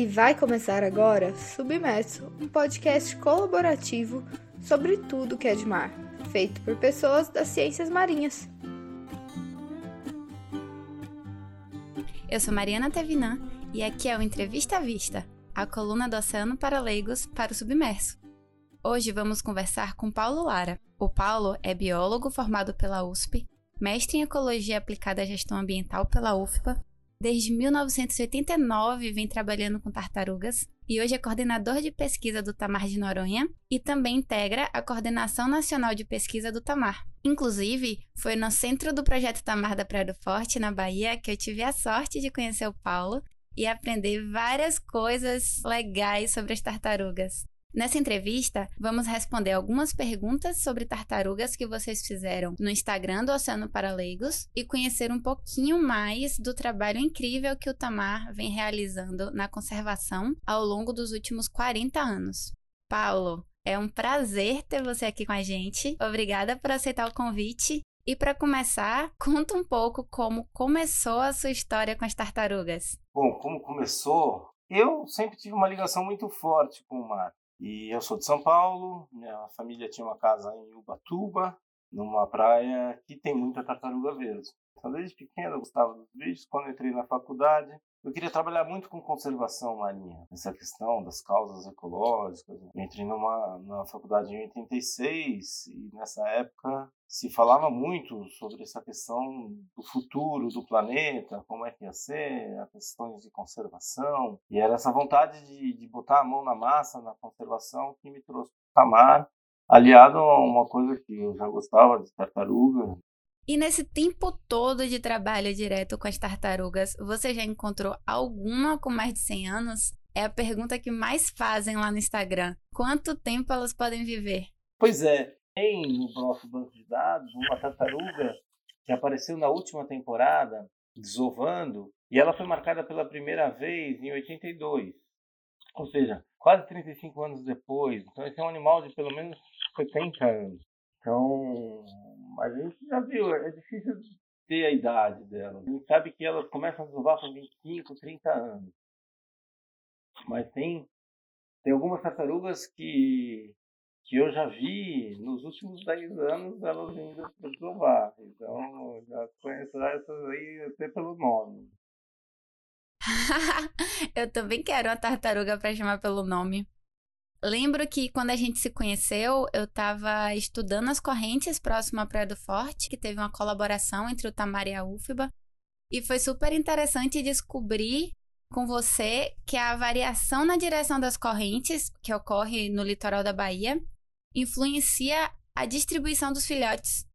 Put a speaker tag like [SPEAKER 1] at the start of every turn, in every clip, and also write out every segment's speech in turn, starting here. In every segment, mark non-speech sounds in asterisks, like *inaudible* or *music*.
[SPEAKER 1] E vai começar agora Submerso, um podcast colaborativo sobre tudo que é de mar, feito por pessoas das ciências marinhas.
[SPEAKER 2] Eu sou Mariana Tevinan e aqui é o Entrevista à Vista, a coluna do Oceano para Leigos para o Submerso. Hoje vamos conversar com Paulo Lara. O Paulo é biólogo formado pela USP, mestre em Ecologia Aplicada à Gestão Ambiental pela UFPA Desde 1989 vem trabalhando com tartarugas e hoje é coordenador de pesquisa do Tamar de Noronha e também integra a Coordenação Nacional de Pesquisa do Tamar. Inclusive, foi no centro do projeto Tamar da Praia do Forte, na Bahia, que eu tive a sorte de conhecer o Paulo e aprender várias coisas legais sobre as tartarugas. Nessa entrevista, vamos responder algumas perguntas sobre tartarugas que vocês fizeram no Instagram do Oceano para Leigos e conhecer um pouquinho mais do trabalho incrível que o Tamar vem realizando na conservação ao longo dos últimos 40 anos. Paulo, é um prazer ter você aqui com a gente. Obrigada por aceitar o convite. E para começar, conta um pouco como começou a sua história com as tartarugas.
[SPEAKER 3] Bom, como começou? Eu sempre tive uma ligação muito forte com o mar. E eu sou de São Paulo, minha família tinha uma casa em Ubatuba, numa praia que tem muita tartaruga verde. Então, desde pequeno eu gostava dos bichos. Quando entrei na faculdade, eu queria trabalhar muito com conservação marinha, essa questão das causas ecológicas. Eu entrei numa, na faculdade em 86 e nessa época se falava muito sobre essa questão do futuro do planeta, como é que ia ser, as questões de conservação. E era essa vontade de, de botar a mão na massa na conservação que me trouxe para o mar, aliado a uma coisa que eu já gostava de tartaruga,
[SPEAKER 2] e nesse tempo todo de trabalho direto com as tartarugas, você já encontrou alguma com mais de 100 anos? É a pergunta que mais fazem lá no Instagram. Quanto tempo elas podem viver?
[SPEAKER 3] Pois é, tem no nosso banco de dados uma tartaruga que apareceu na última temporada, desovando, e ela foi marcada pela primeira vez em 82. Ou seja, quase 35 anos depois. Então, esse é um animal de pelo menos 70 anos. Então, mas a gente já viu, é difícil ter a idade dela. A gente sabe que elas começam a desovar com 25, 30 anos. Mas tem, tem algumas tartarugas que, que eu já vi nos últimos 10 anos elas indo para desovar. Então, já conheço essas aí até pelo nome. *laughs*
[SPEAKER 2] eu também quero uma tartaruga para chamar pelo nome. Lembro que quando a gente se conheceu, eu estava estudando as correntes próximo à Praia do Forte, que teve uma colaboração entre o Tamar e a UFBA. E foi super interessante descobrir com você que a variação na direção das correntes, que ocorre no litoral da Bahia, influencia a distribuição dos filhotes.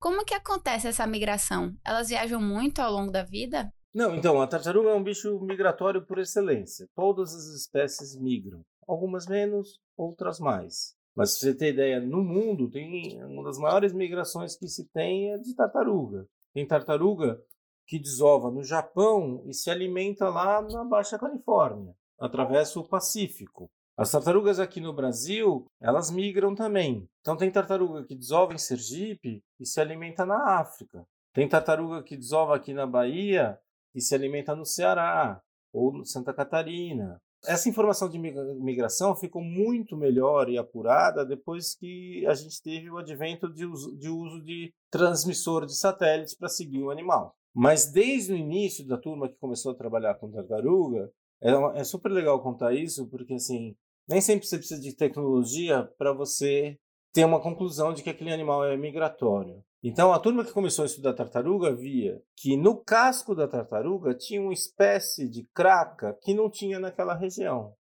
[SPEAKER 2] Como que acontece essa migração? Elas viajam muito ao longo da vida?
[SPEAKER 3] Não, então, a tartaruga é um bicho migratório por excelência. Todas as espécies migram algumas menos, outras mais. Mas se você ter ideia, no mundo tem uma das maiores migrações que se tem é de tartaruga. Tem tartaruga que desova no Japão e se alimenta lá na Baixa Califórnia, atravessa o Pacífico. As tartarugas aqui no Brasil, elas migram também. Então tem tartaruga que desova em Sergipe e se alimenta na África. Tem tartaruga que desova aqui na Bahia e se alimenta no Ceará ou Santa Catarina essa informação de migração ficou muito melhor e apurada depois que a gente teve o advento de uso de, uso de transmissor de satélites para seguir o animal. Mas desde o início da turma que começou a trabalhar com tartaruga, é, é super legal contar isso, porque assim, nem sempre você precisa de tecnologia para você ter uma conclusão de que aquele animal é migratório. Então, a turma que começou a estudar tartaruga via que no casco da tartaruga tinha uma espécie de craca que não tinha naquela região.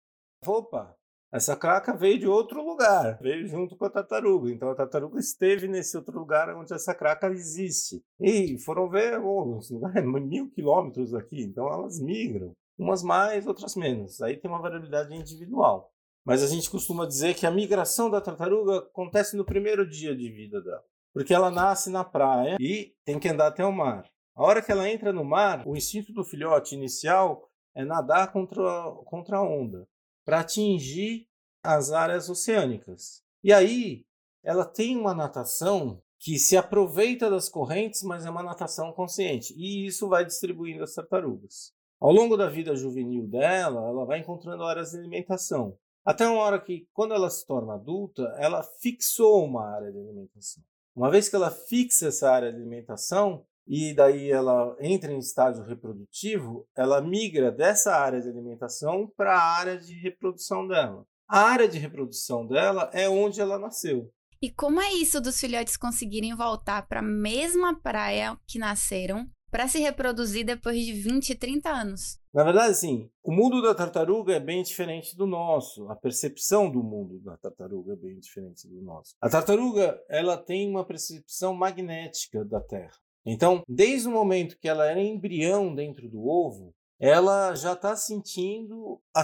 [SPEAKER 3] Opa, essa craca veio de outro lugar, veio junto com a tartaruga. Então, a tartaruga esteve nesse outro lugar onde essa craca existe. E foram ver, oh, é *laughs* mil quilômetros daqui, então elas migram. Umas mais, outras menos. Aí tem uma variabilidade individual. Mas a gente costuma dizer que a migração da tartaruga acontece no primeiro dia de vida dela porque ela nasce na praia e tem que andar até o mar. A hora que ela entra no mar, o instinto do filhote inicial é nadar contra, contra a onda, para atingir as áreas oceânicas. E aí, ela tem uma natação que se aproveita das correntes, mas é uma natação consciente. E isso vai distribuindo as tartarugas. Ao longo da vida juvenil dela, ela vai encontrando áreas de alimentação. Até uma hora que, quando ela se torna adulta, ela fixou uma área de alimentação. Uma vez que ela fixa essa área de alimentação, e daí ela entra em estágio reprodutivo, ela migra dessa área de alimentação para a área de reprodução dela. A área de reprodução dela é onde ela nasceu.
[SPEAKER 2] E como é isso dos filhotes conseguirem voltar para a mesma praia que nasceram para se reproduzir depois de 20, 30 anos?
[SPEAKER 3] Na verdade, sim. O mundo da tartaruga é bem diferente do nosso. A percepção do mundo da tartaruga é bem diferente do nosso. A tartaruga, ela tem uma percepção magnética da Terra. Então, desde o momento que ela era embrião dentro do ovo, ela já está sentindo a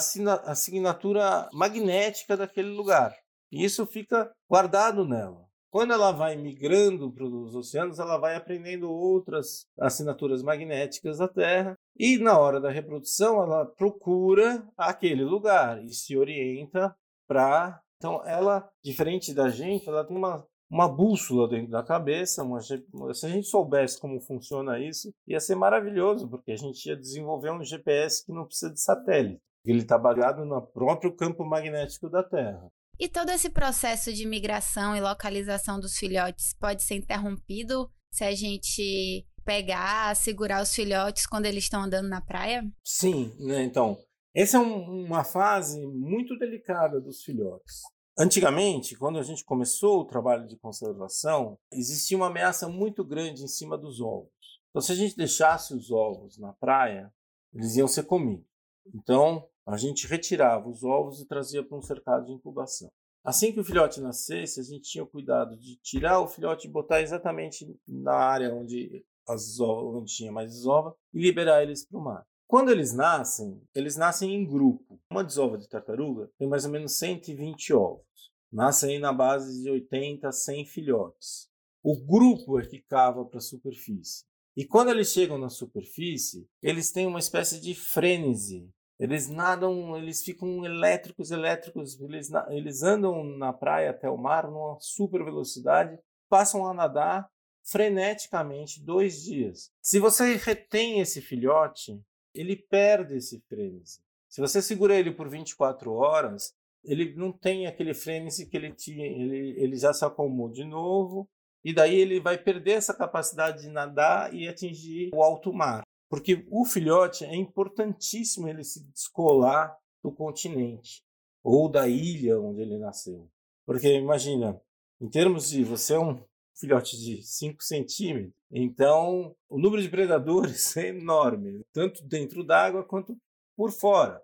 [SPEAKER 3] assinatura magnética daquele lugar. E isso fica guardado nela. Quando ela vai migrando para os oceanos, ela vai aprendendo outras assinaturas magnéticas da Terra. E na hora da reprodução, ela procura aquele lugar e se orienta para. Então, ela, diferente da gente, ela tem uma, uma bússola dentro da cabeça. Uma... Se a gente soubesse como funciona isso, ia ser maravilhoso, porque a gente ia desenvolver um GPS que não precisa de satélite. Ele está bagado no próprio campo magnético da Terra.
[SPEAKER 2] E todo esse processo de migração e localização dos filhotes pode ser interrompido se a gente pegar, segurar os filhotes quando eles estão andando na praia?
[SPEAKER 3] Sim, né? Então, essa é um, uma fase muito delicada dos filhotes. Antigamente, quando a gente começou o trabalho de conservação, existia uma ameaça muito grande em cima dos ovos. Então, se a gente deixasse os ovos na praia, eles iam ser comidos. Então, a gente retirava os ovos e trazia para um cercado de incubação. Assim que o filhote nascesse, a gente tinha o cuidado de tirar o filhote e botar exatamente na área onde, as, onde tinha mais desova e liberar eles para o mar. Quando eles nascem, eles nascem em grupo. Uma desova de tartaruga tem mais ou menos 120 ovos. Nascem na base de 80 a 100 filhotes. O grupo é que cava para a superfície. E quando eles chegam na superfície, eles têm uma espécie de frênese eles nadam, eles ficam elétricos, elétricos, eles, eles andam na praia até o mar numa super velocidade, passam a nadar freneticamente dois dias. Se você retém esse filhote, ele perde esse frenesi. Se você segura ele por 24 horas, ele não tem aquele frenesi que ele tinha, ele, ele já se acalmou de novo, e daí ele vai perder essa capacidade de nadar e atingir o alto mar. Porque o filhote é importantíssimo ele se descolar do continente ou da ilha onde ele nasceu. Porque imagina, em termos de você é um filhote de 5 centímetros, então o número de predadores *laughs* é enorme, tanto dentro d'água quanto por fora.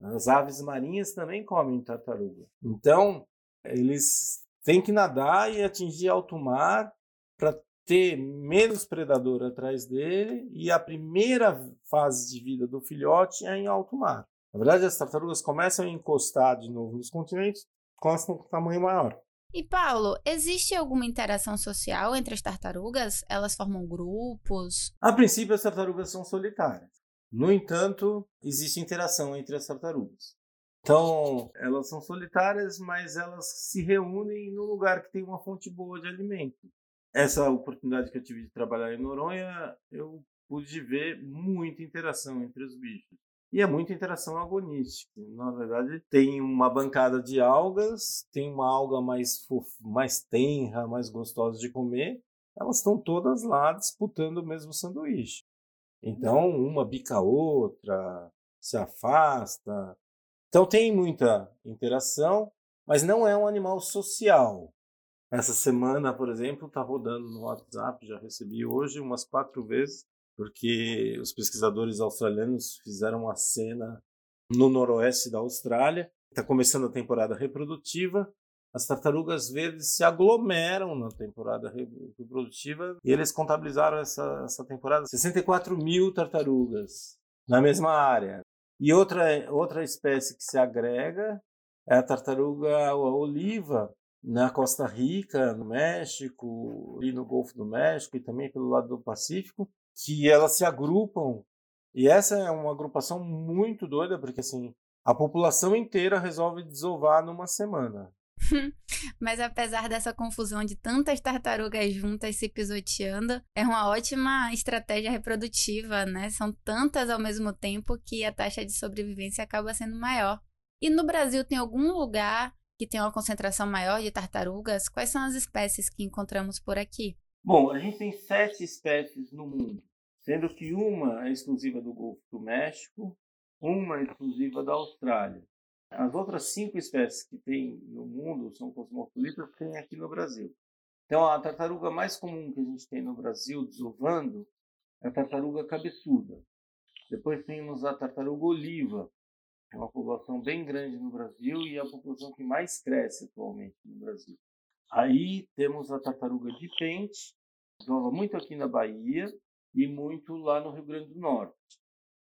[SPEAKER 3] As aves marinhas também comem tartaruga. Então, eles têm que nadar e atingir alto mar para ter menos predador atrás dele e a primeira fase de vida do filhote é em alto mar. Na verdade, as tartarugas começam a encostar de novo nos continentes com um tamanho maior.
[SPEAKER 2] E Paulo, existe alguma interação social entre as tartarugas? Elas formam grupos?
[SPEAKER 3] A princípio, as tartarugas são solitárias. No entanto, existe interação entre as tartarugas. Então, elas são solitárias, mas elas se reúnem no lugar que tem uma fonte boa de alimento essa oportunidade que eu tive de trabalhar em Noronha, eu pude ver muita interação entre os bichos. E é muita interação agonística. Na verdade, tem uma bancada de algas, tem uma alga mais, fof... mais tenra, mais gostosa de comer. Elas estão todas lá disputando o mesmo sanduíche. Então, uma bica a outra, se afasta. Então, tem muita interação, mas não é um animal social. Essa semana, por exemplo, está rodando no WhatsApp, já recebi hoje umas quatro vezes, porque os pesquisadores australianos fizeram uma cena no noroeste da Austrália. Está começando a temporada reprodutiva. As tartarugas verdes se aglomeram na temporada reprodutiva e eles contabilizaram essa, essa temporada 64 mil tartarugas na mesma área. E outra, outra espécie que se agrega é a tartaruga oliva, na Costa Rica, no México, e no Golfo do México e também pelo lado do Pacífico, que elas se agrupam. E essa é uma agrupação muito doida, porque assim, a população inteira resolve desovar numa semana. *laughs*
[SPEAKER 2] Mas apesar dessa confusão de tantas tartarugas juntas se pisoteando, é uma ótima estratégia reprodutiva, né? São tantas ao mesmo tempo que a taxa de sobrevivência acaba sendo maior. E no Brasil tem algum lugar que tem uma concentração maior de tartarugas? Quais são as espécies que encontramos por aqui?
[SPEAKER 3] Bom, a gente tem sete espécies no mundo, sendo que uma é exclusiva do Golfo do México, uma é exclusiva da Austrália. As outras cinco espécies que tem no mundo são cosmopolitas, tem aqui no Brasil. Então, a tartaruga mais comum que a gente tem no Brasil, desovando, é a tartaruga cabeçuda. Depois temos a tartaruga oliva, é uma população bem grande no Brasil e é a população que mais cresce atualmente no Brasil. Aí temos a tartaruga de pente, desova muito aqui na Bahia e muito lá no Rio Grande do Norte.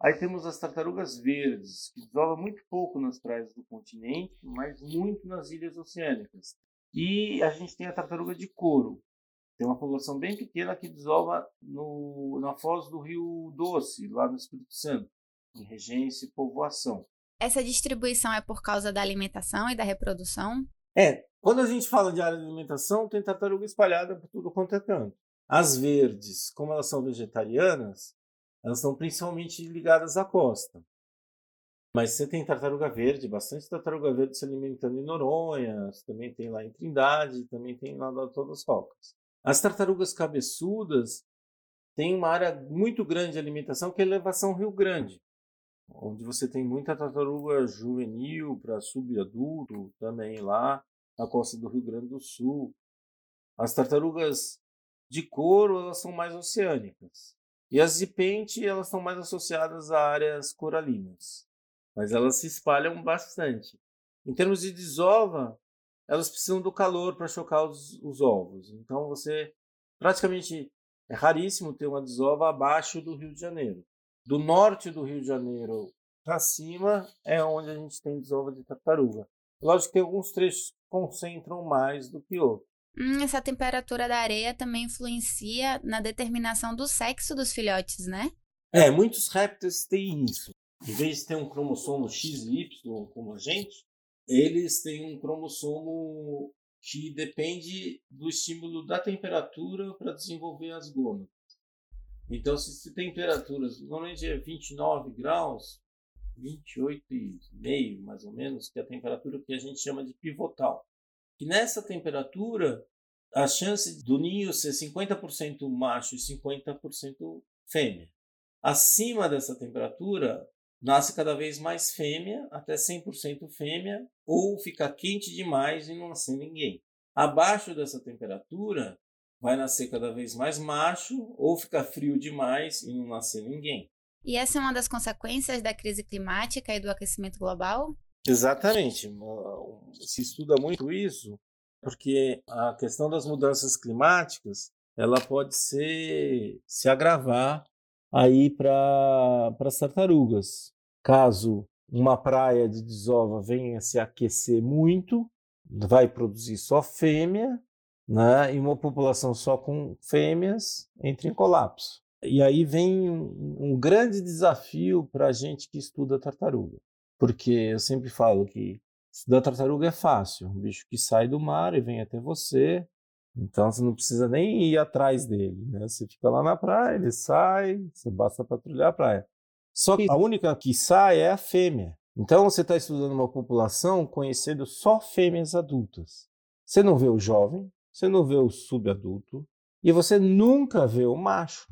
[SPEAKER 3] Aí temos as tartarugas verdes, que desova muito pouco nas praias do continente, mas muito nas ilhas oceânicas. E a gente tem a tartaruga de couro. Tem uma população bem pequena que desova no, na foz do Rio Doce, lá no Espírito Santo, em regência e povoação.
[SPEAKER 2] Essa distribuição é por causa da alimentação e da reprodução?
[SPEAKER 3] É. Quando a gente fala de área de alimentação, tem tartaruga espalhada por tudo quanto é canto. As verdes, como elas são vegetarianas, elas estão principalmente ligadas à costa. Mas você tem tartaruga verde, bastante tartaruga verde se alimentando em Noronha, também tem lá em Trindade, também tem lá em todas as rocas. As tartarugas cabeçudas têm uma área muito grande de alimentação que é a elevação Rio Grande, onde você tem muita tartaruga juvenil para subadulto também lá na costa do Rio Grande do Sul. As tartarugas de couro elas são mais oceânicas. E as de pente, elas estão mais associadas a áreas coralinas, mas elas se espalham bastante. Em termos de desova, elas precisam do calor para chocar os, os, ovos. Então você praticamente é raríssimo ter uma desova abaixo do Rio de Janeiro. Do norte do Rio de Janeiro para cima é onde a gente tem desova de tartaruga. Lógico que alguns trechos concentram mais do que outros.
[SPEAKER 2] Hum, essa temperatura da areia também influencia na determinação do sexo dos filhotes, né?
[SPEAKER 3] É, muitos répteis têm isso. Em vez de ter um cromossomo X e Y como a gente, eles têm um cromossomo que depende do estímulo da temperatura para desenvolver as gônadas. Então, se temperaturas, normalmente é 29 graus, 28,5 mais ou menos, que é a temperatura que a gente chama de pivotal que nessa temperatura a chance do ninho ser 50% macho e 50% fêmea. Acima dessa temperatura, nasce cada vez mais fêmea, até 100% fêmea, ou fica quente demais e não nascer ninguém. Abaixo dessa temperatura, vai nascer cada vez mais macho, ou fica frio demais e não nascer ninguém.
[SPEAKER 2] E essa é uma das consequências da crise climática e do aquecimento global?
[SPEAKER 3] Exatamente. Se estuda muito isso, porque a questão das mudanças climáticas ela pode ser se agravar aí para as tartarugas. Caso uma praia de desova venha se aquecer muito, vai produzir só fêmea, né? E uma população só com fêmeas entra em colapso. E aí vem um, um grande desafio para a gente que estuda tartaruga porque eu sempre falo que estudar tartaruga é fácil, um bicho que sai do mar e vem até você, então você não precisa nem ir atrás dele, né? Você fica lá na praia, ele sai, você basta patrulhar a praia. Só que a única que sai é a fêmea. Então você está estudando uma população conhecendo só fêmeas adultas. Você não vê o jovem, você não vê o subadulto e você nunca vê o macho.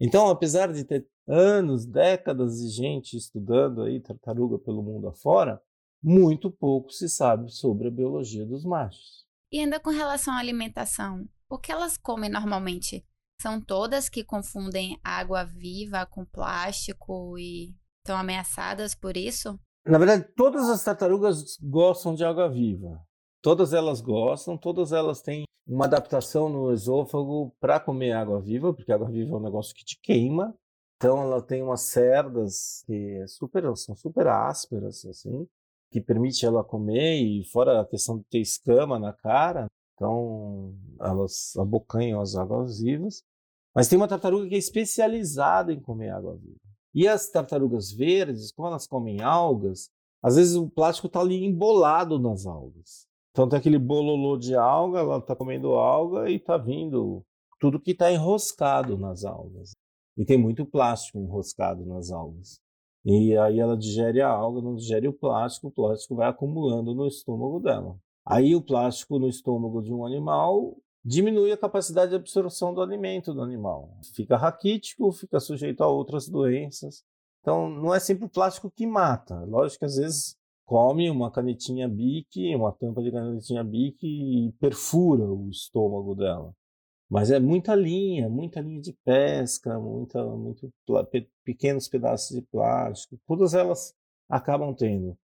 [SPEAKER 3] Então, apesar de ter anos, décadas de gente estudando aí tartaruga pelo mundo afora, muito pouco se sabe sobre a biologia dos machos.
[SPEAKER 2] E ainda com relação à alimentação, o que elas comem normalmente? São todas que confundem água viva com plástico e estão ameaçadas por isso?
[SPEAKER 3] Na verdade, todas as tartarugas gostam de água viva. Todas elas gostam, todas elas têm uma adaptação no esôfago para comer água viva, porque água viva é um negócio que te queima. Então ela tem umas cerdas que é super, são super ásperas, assim, que permite ela comer, e fora a questão de ter escama na cara, então elas abocanham as águas vivas. Mas tem uma tartaruga que é especializada em comer água viva. E as tartarugas verdes, como elas comem algas, às vezes o plástico está ali embolado nas algas. Então tem aquele bololô de alga, ela está comendo alga e está vindo tudo que está enroscado nas algas. E tem muito plástico enroscado nas algas. E aí ela digere a alga, não digere o plástico, o plástico vai acumulando no estômago dela. Aí o plástico no estômago de um animal diminui a capacidade de absorção do alimento do animal. Fica raquítico, fica sujeito a outras doenças. Então não é sempre o plástico que mata. Lógico que às vezes come uma canetinha Bic, uma tampa de canetinha Bic e perfura o estômago dela. Mas é muita linha, muita linha de pesca, muita, muito pequenos pedaços de plástico. Todas elas acabam tendo.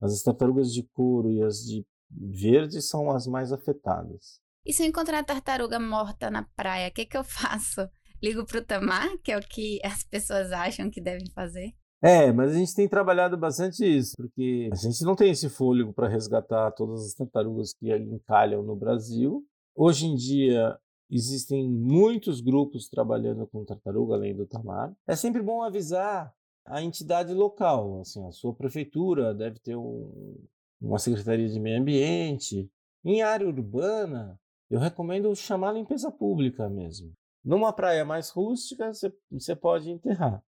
[SPEAKER 3] As tartarugas de couro e as de verde são as mais afetadas.
[SPEAKER 2] E se eu encontrar tartaruga morta na praia, o que, que eu *laughs* faço? Ligo para o tamar, que é o que as pessoas acham que devem fazer?
[SPEAKER 3] É, mas a gente tem trabalhado bastante isso, porque a gente não tem esse fôlego para resgatar todas as tartarugas que encalham no Brasil. Hoje em dia, existem muitos grupos trabalhando com tartaruga além do Tamar. É sempre bom avisar a entidade local, assim, a sua prefeitura deve ter um, uma secretaria de meio ambiente. Em área urbana, eu recomendo chamar a limpeza pública mesmo. Numa praia mais rústica, você pode enterrar.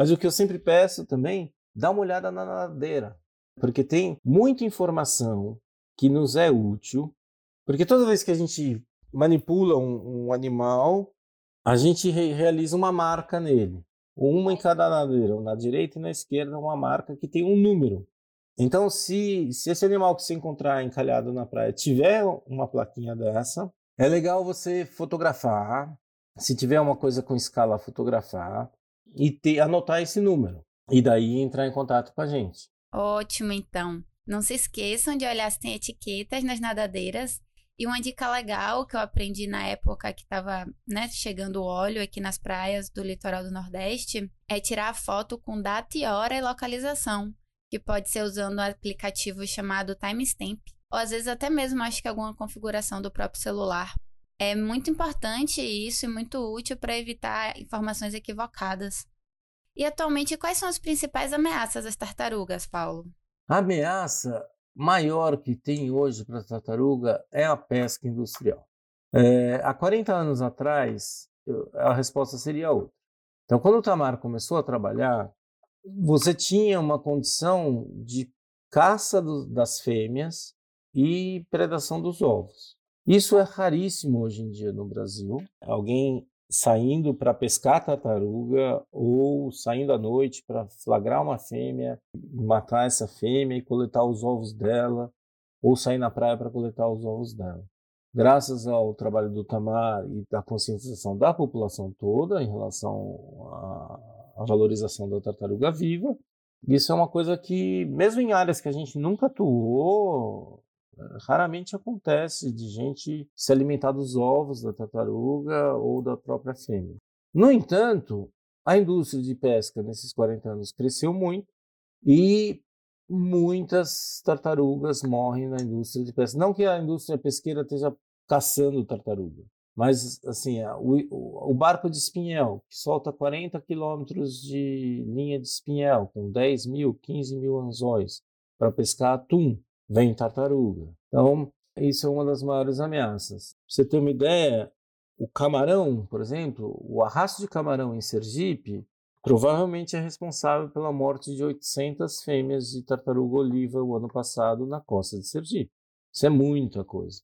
[SPEAKER 3] Mas o que eu sempre peço também, dá uma olhada na nadadeira, porque tem muita informação que nos é útil, porque toda vez que a gente manipula um, um animal, a gente re realiza uma marca nele, uma em cada nadadeira, na direita e na esquerda uma marca que tem um número. Então, se, se esse animal que você encontrar encalhado na praia tiver uma plaquinha dessa, é legal você fotografar. Se tiver uma coisa com escala, fotografar e ter, anotar esse número. E daí entrar em contato com a gente.
[SPEAKER 2] Ótimo, então. Não se esqueçam de olhar se tem etiquetas nas nadadeiras. E uma dica legal que eu aprendi na época que estava né, chegando o óleo aqui nas praias do litoral do Nordeste é tirar a foto com data e hora e localização, que pode ser usando um aplicativo chamado Timestamp, ou às vezes até mesmo acho que alguma configuração do próprio celular. É muito importante isso e muito útil para evitar informações equivocadas. E atualmente, quais são as principais ameaças às tartarugas, Paulo?
[SPEAKER 3] A ameaça maior que tem hoje para a tartaruga é a pesca industrial. É, há 40 anos atrás, a resposta seria outra. Então, quando o Tamar começou a trabalhar, você tinha uma condição de caça do, das fêmeas e predação dos ovos. Isso é raríssimo hoje em dia no Brasil. Alguém saindo para pescar tartaruga ou saindo à noite para flagrar uma fêmea, matar essa fêmea e coletar os ovos dela, ou sair na praia para coletar os ovos dela. Graças ao trabalho do Tamar e da conscientização da população toda em relação à, valorização da tartaruga viva, isso é uma coisa que, mesmo em áreas que a gente nunca atuou, raramente acontece de gente se alimentar dos ovos da tartaruga ou da própria fêmea. No entanto, a indústria de pesca nesses 40 anos cresceu muito e muitas tartarugas morrem na indústria de pesca. Não que a indústria pesqueira esteja caçando tartaruga, mas assim, o, o barco de espinhel, que solta 40 quilômetros de linha de espinhel, com 10 mil, 15 mil anzóis, para pescar atum, vem tartaruga. Então, isso é uma das maiores ameaças. Pra você ter uma ideia, o camarão, por exemplo, o arrasto de camarão em Sergipe provavelmente é responsável pela morte de 800 fêmeas de tartaruga oliva o ano passado na costa de Sergipe. Isso é muita coisa.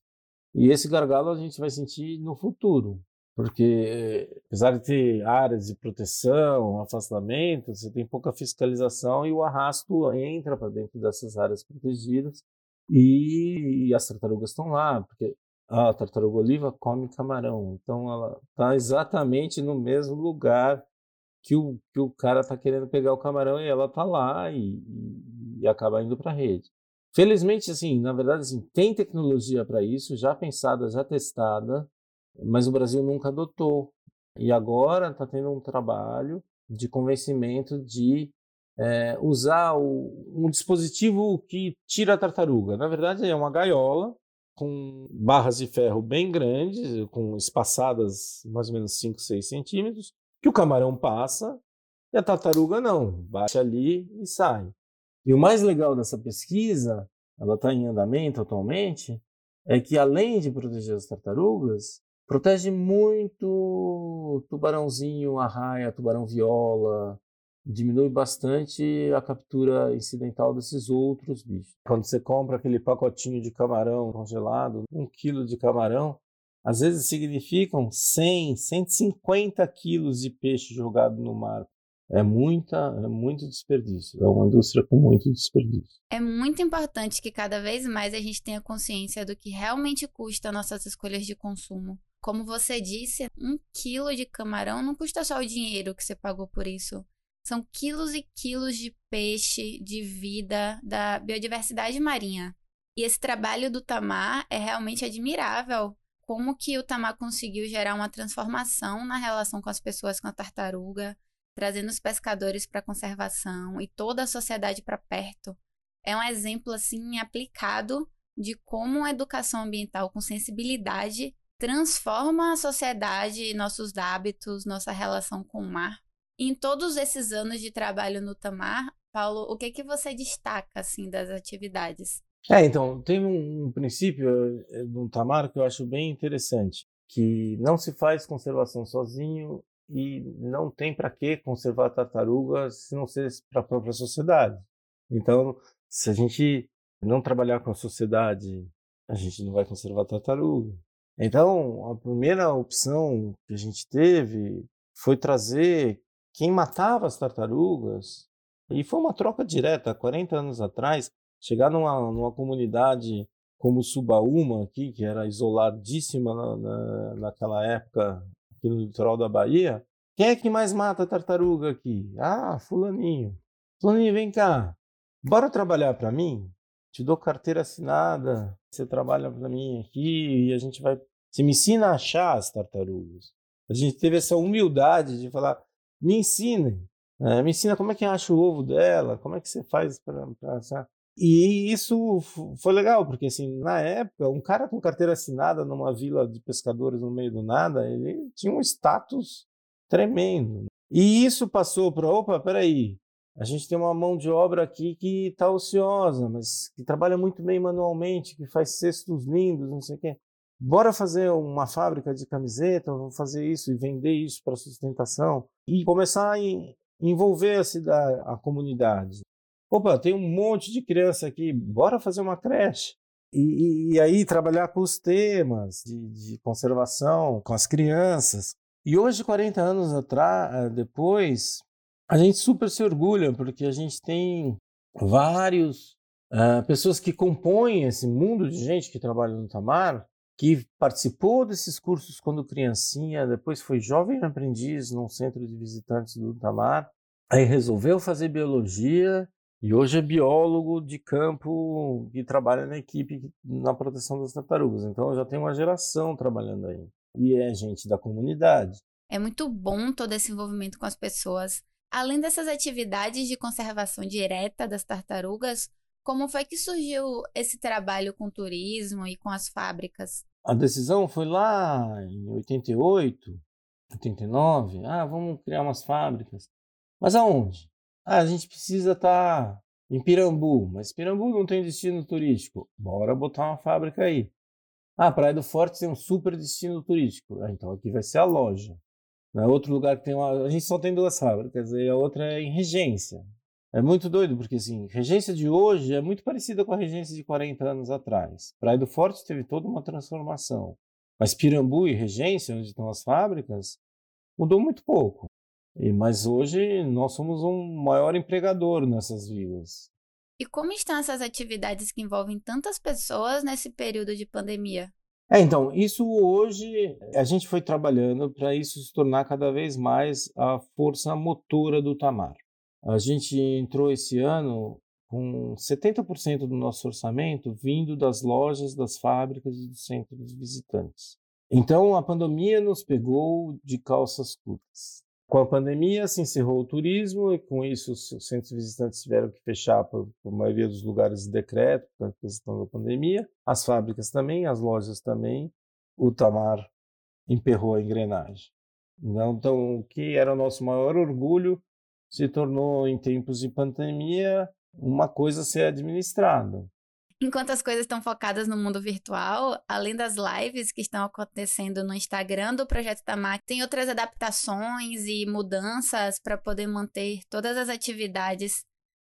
[SPEAKER 3] E esse gargalo a gente vai sentir no futuro, porque apesar de ter áreas de proteção, afastamento, você tem pouca fiscalização e o arrasto entra para dentro dessas áreas protegidas e, as tartarugas estão lá, porque a tartaruga oliva come camarão. Então ela está exatamente no mesmo lugar que o, que o cara está querendo pegar o camarão e ela está lá e, e, acaba indo para a rede. Felizmente, assim, na verdade, assim, tem tecnologia para isso, já pensada, já testada, mas o Brasil nunca adotou. E agora está tendo um trabalho de convencimento de é, usar o, um dispositivo que tira a tartaruga. Na verdade, é uma gaiola com barras de ferro bem grandes, com espaçadas mais ou menos 5, 6 centímetros, que o camarão passa e a tartaruga não, bate ali e sai. E o mais legal dessa pesquisa, ela está em andamento atualmente, é que além de proteger as tartarugas, protege muito tubarãozinho, arraia, tubarão viola, diminui bastante a captura incidental desses outros bichos. Quando você compra aquele pacotinho de camarão congelado, um quilo de camarão, às vezes significam 100, 150 quilos de peixe jogado no mar. É muita, é muito desperdício. É uma indústria com muito desperdício.
[SPEAKER 2] É muito importante que cada vez mais a gente tenha consciência do que realmente custa nossas escolhas de consumo. Como você disse, um quilo de camarão não custa só o dinheiro que você pagou por isso. São quilos e quilos de peixe, de vida, da biodiversidade marinha. E esse trabalho do Tamar é realmente admirável. Como que o Tamar conseguiu gerar uma transformação na relação com as pessoas com a tartaruga, trazendo os pescadores para a conservação e toda a sociedade para perto. É um exemplo assim aplicado de como a educação ambiental com sensibilidade transforma a sociedade, nossos hábitos, nossa relação com o mar. Em todos esses anos de trabalho no Tamar, Paulo, o que que você destaca assim das atividades?
[SPEAKER 3] É, então, tem um, um princípio eh, no Tamar que eu acho bem interessante, que não se faz conservação sozinho e não tem para que conservar tartarugas se não ser para a própria sociedade. Então, se a gente não trabalhar com a sociedade, a gente não vai conservar tartaruga. Então, a primeira opção que a gente teve foi trazer quem matava as tartarugas, e foi uma troca direta, 40 anos atrás, chegar numa, numa comunidade como Subaúma aqui, que era isoladíssima na, na, naquela época aqui no litoral da Bahia, quem é que mais mata tartaruga aqui? Ah, fulaninho. Fulaninho, vem cá. Bora trabalhar para mim? Te dou carteira assinada, você trabalha para mim aqui e a gente vai... Você me ensina a achar as tartarugas. A gente teve essa humildade de falar, me ensinem. É, me ensina como é que acha o ovo dela, como é que você faz para achar. E isso foi legal, porque assim, na época, um cara com carteira assinada numa vila de pescadores no meio do nada, ele tinha um status tremendo. E isso passou para, opa, peraí, a gente tem uma mão de obra aqui que está ociosa, mas que trabalha muito bem manualmente, que faz cestos lindos, não sei o quê. Bora fazer uma fábrica de camiseta, vamos fazer isso e vender isso para sustentação e começar a envolver a, a comunidade. Opa, tem um monte de criança aqui, bora fazer uma creche. E, e, e aí trabalhar com os temas de, de, conservação, com as crianças. E hoje, 40 anos atrás, eh, depois, a gente super se orgulha, porque a gente tem vários uh, pessoas que compõem esse mundo de gente que trabalha no Tamar, que participou desses cursos quando criancinha, depois foi jovem aprendiz num centro de visitantes do Tamar, aí resolveu fazer biologia e hoje é biólogo de campo que trabalha na equipe na proteção das tartarugas. Então já tem uma geração trabalhando aí. E é gente da comunidade.
[SPEAKER 2] É muito bom todo esse envolvimento com as pessoas. Além dessas atividades de conservação direta das tartarugas, como foi que surgiu esse trabalho com turismo e com as fábricas?
[SPEAKER 3] A decisão foi lá em 88, 89. Ah, vamos criar umas fábricas. Mas aonde? Ah, a gente precisa estar tá em Pirambu, mas Pirambu não tem destino turístico. Bora botar uma fábrica aí. Ah, Praia do Forte tem um super destino turístico. Ah, então aqui vai ser a loja. É outro lugar que tem uma. A gente só tem duas fábricas, e a outra é em Regência. É muito doido, porque assim, regência de hoje é muito parecida com a regência de 40 anos atrás. Praia do Forte teve toda uma transformação. Mas Pirambu e Regência, onde estão as fábricas, mudou muito pouco. E, mas hoje nós somos um maior empregador nessas vilas.
[SPEAKER 2] E como estão essas atividades que envolvem tantas pessoas nesse período de pandemia?
[SPEAKER 3] É, então, isso hoje a gente foi trabalhando para isso se tornar cada vez mais a força motora do Tamar. A gente entrou esse ano com 70% do nosso orçamento vindo das lojas, das fábricas e dos centros visitantes. Então a pandemia nos pegou de calças curtas. Com a pandemia se encerrou o turismo e com isso os centros visitantes tiveram que fechar por, por maioria dos lugares de decreto, por questão da pandemia. As fábricas também, as lojas também. O Tamar emperrou a engrenagem. Então, o que era o nosso maior orgulho se tornou, em tempos de pandemia, uma coisa a ser administrada.
[SPEAKER 2] Enquanto as coisas estão focadas no mundo virtual, além das lives que estão acontecendo no Instagram do Projeto Tamar, tem outras adaptações e mudanças para poder manter todas as atividades,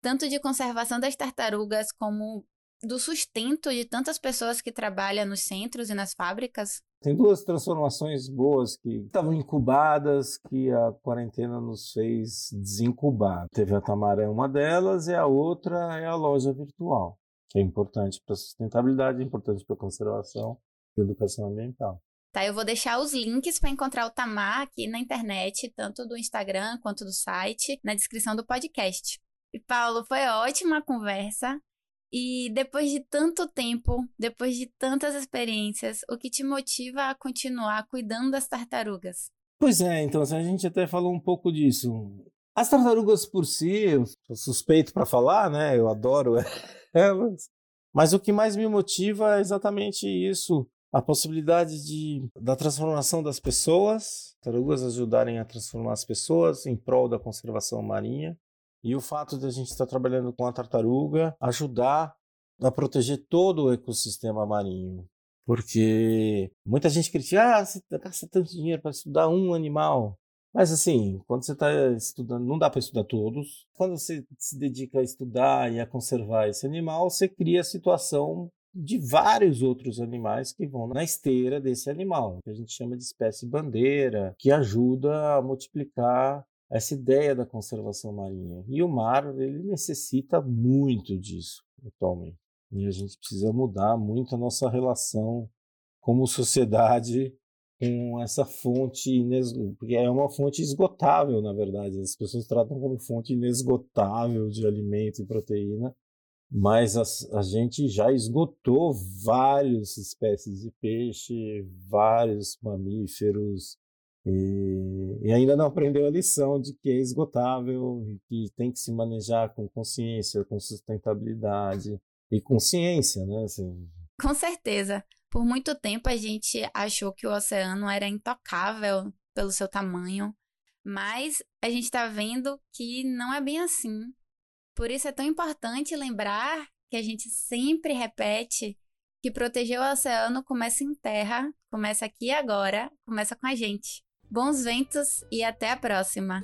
[SPEAKER 2] tanto de conservação das tartarugas como do sustento de tantas pessoas que trabalham nos centros e nas fábricas?
[SPEAKER 3] Tem duas transformações boas que estavam incubadas, que a quarentena nos fez desincubar. Teve a Tamaré, uma delas, e a outra é a loja virtual, que é importante para a sustentabilidade, é importante para a conservação e educação ambiental.
[SPEAKER 2] Tá, eu vou deixar os links para encontrar o Tamar aqui na internet, tanto do Instagram quanto do site, na descrição do podcast. E Paulo, foi ótima a conversa. E depois de tanto tempo, depois de tantas experiências, o que te motiva a continuar cuidando das tartarugas?
[SPEAKER 3] Pois é, então a gente até falou um pouco disso. As tartarugas por si, eu sou suspeito para falar, né? Eu adoro *laughs* elas. Mas o que mais me motiva é exatamente isso, a possibilidade de, da transformação das pessoas, tartarugas ajudarem a transformar as pessoas em prol da conservação marinha e o fato de a gente estar trabalhando com a tartaruga ajudar a proteger todo o ecossistema marinho. Porque muita gente critica, ah, você gasta tanto dinheiro para estudar um animal. Mas assim, quando você está estudando, não dá para estudar todos. Quando você se dedica a estudar e a conservar esse animal, você cria a situação de vários outros animais que vão na esteira desse animal, que a gente chama de espécie bandeira, que ajuda a multiplicar essa ideia da conservação marinha. E o mar, ele necessita muito disso atualmente. E a gente precisa mudar muito a nossa relação como sociedade com essa fonte inesgotável, porque é uma fonte esgotável, na verdade. As pessoas tratam como fonte inesgotável de alimento e proteína, mas a, a gente já esgotou várias espécies de peixe, vários mamíferos, e, e, ainda não aprendeu a lição de que é esgotável e que tem que se manejar com consciência, com sustentabilidade e com ciência, né? Assim...
[SPEAKER 2] Com certeza. Por muito tempo a gente achou que o oceano era intocável pelo seu tamanho, mas a gente está vendo que não é bem assim. Por isso é tão importante lembrar que a gente sempre repete que proteger o oceano começa em terra, começa aqui agora, começa com a gente. Bons ventos e até a próxima!